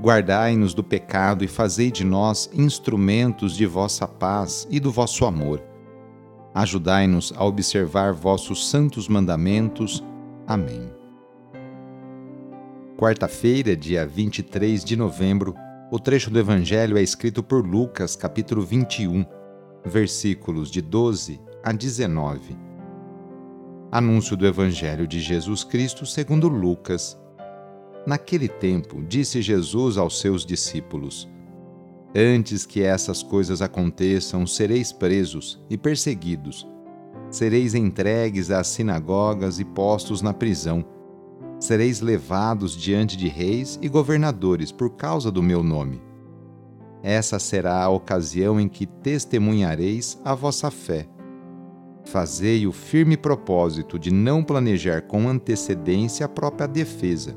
Guardai-nos do pecado e fazei de nós instrumentos de vossa paz e do vosso amor. Ajudai-nos a observar vossos santos mandamentos. Amém. Quarta-feira, dia 23 de novembro, o trecho do Evangelho é escrito por Lucas, capítulo 21 versículos de 12 a 19. Anúncio do Evangelho de Jesus Cristo segundo Lucas. Naquele tempo, disse Jesus aos seus discípulos: Antes que essas coisas aconteçam, sereis presos e perseguidos. Sereis entregues às sinagogas e postos na prisão. Sereis levados diante de reis e governadores por causa do meu nome essa será a ocasião em que testemunhareis a vossa fé. Fazei o firme propósito de não planejar com antecedência a própria defesa,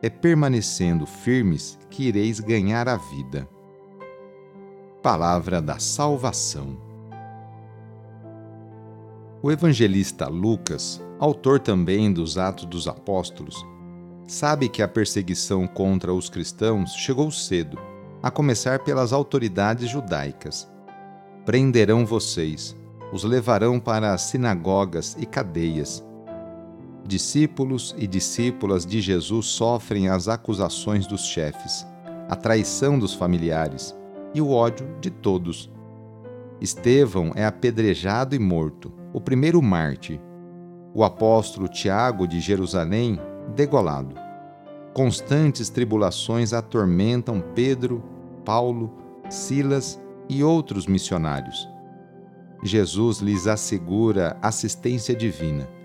É permanecendo firmes que ireis ganhar a vida. Palavra da Salvação. O evangelista Lucas, autor também dos Atos dos Apóstolos, sabe que a perseguição contra os cristãos chegou cedo, a começar pelas autoridades judaicas prenderão vocês, os levarão para as sinagogas e cadeias. Discípulos e discípulas de Jesus sofrem as acusações dos chefes, a traição dos familiares e o ódio de todos. Estevão é apedrejado e morto, o primeiro mártir. O apóstolo Tiago de Jerusalém, degolado. Constantes tribulações atormentam Pedro, Paulo, Silas e outros missionários. Jesus lhes assegura assistência divina.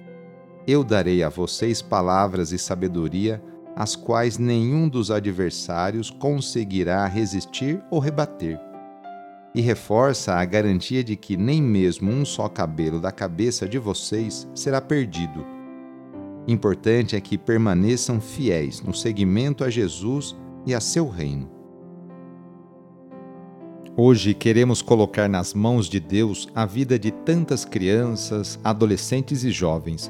Eu darei a vocês palavras e sabedoria, as quais nenhum dos adversários conseguirá resistir ou rebater. E reforça a garantia de que nem mesmo um só cabelo da cabeça de vocês será perdido. Importante é que permaneçam fiéis no seguimento a Jesus e a seu reino. Hoje queremos colocar nas mãos de Deus a vida de tantas crianças, adolescentes e jovens.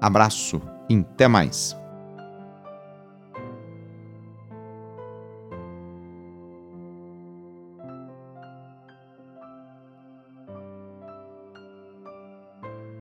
Abraço e até mais!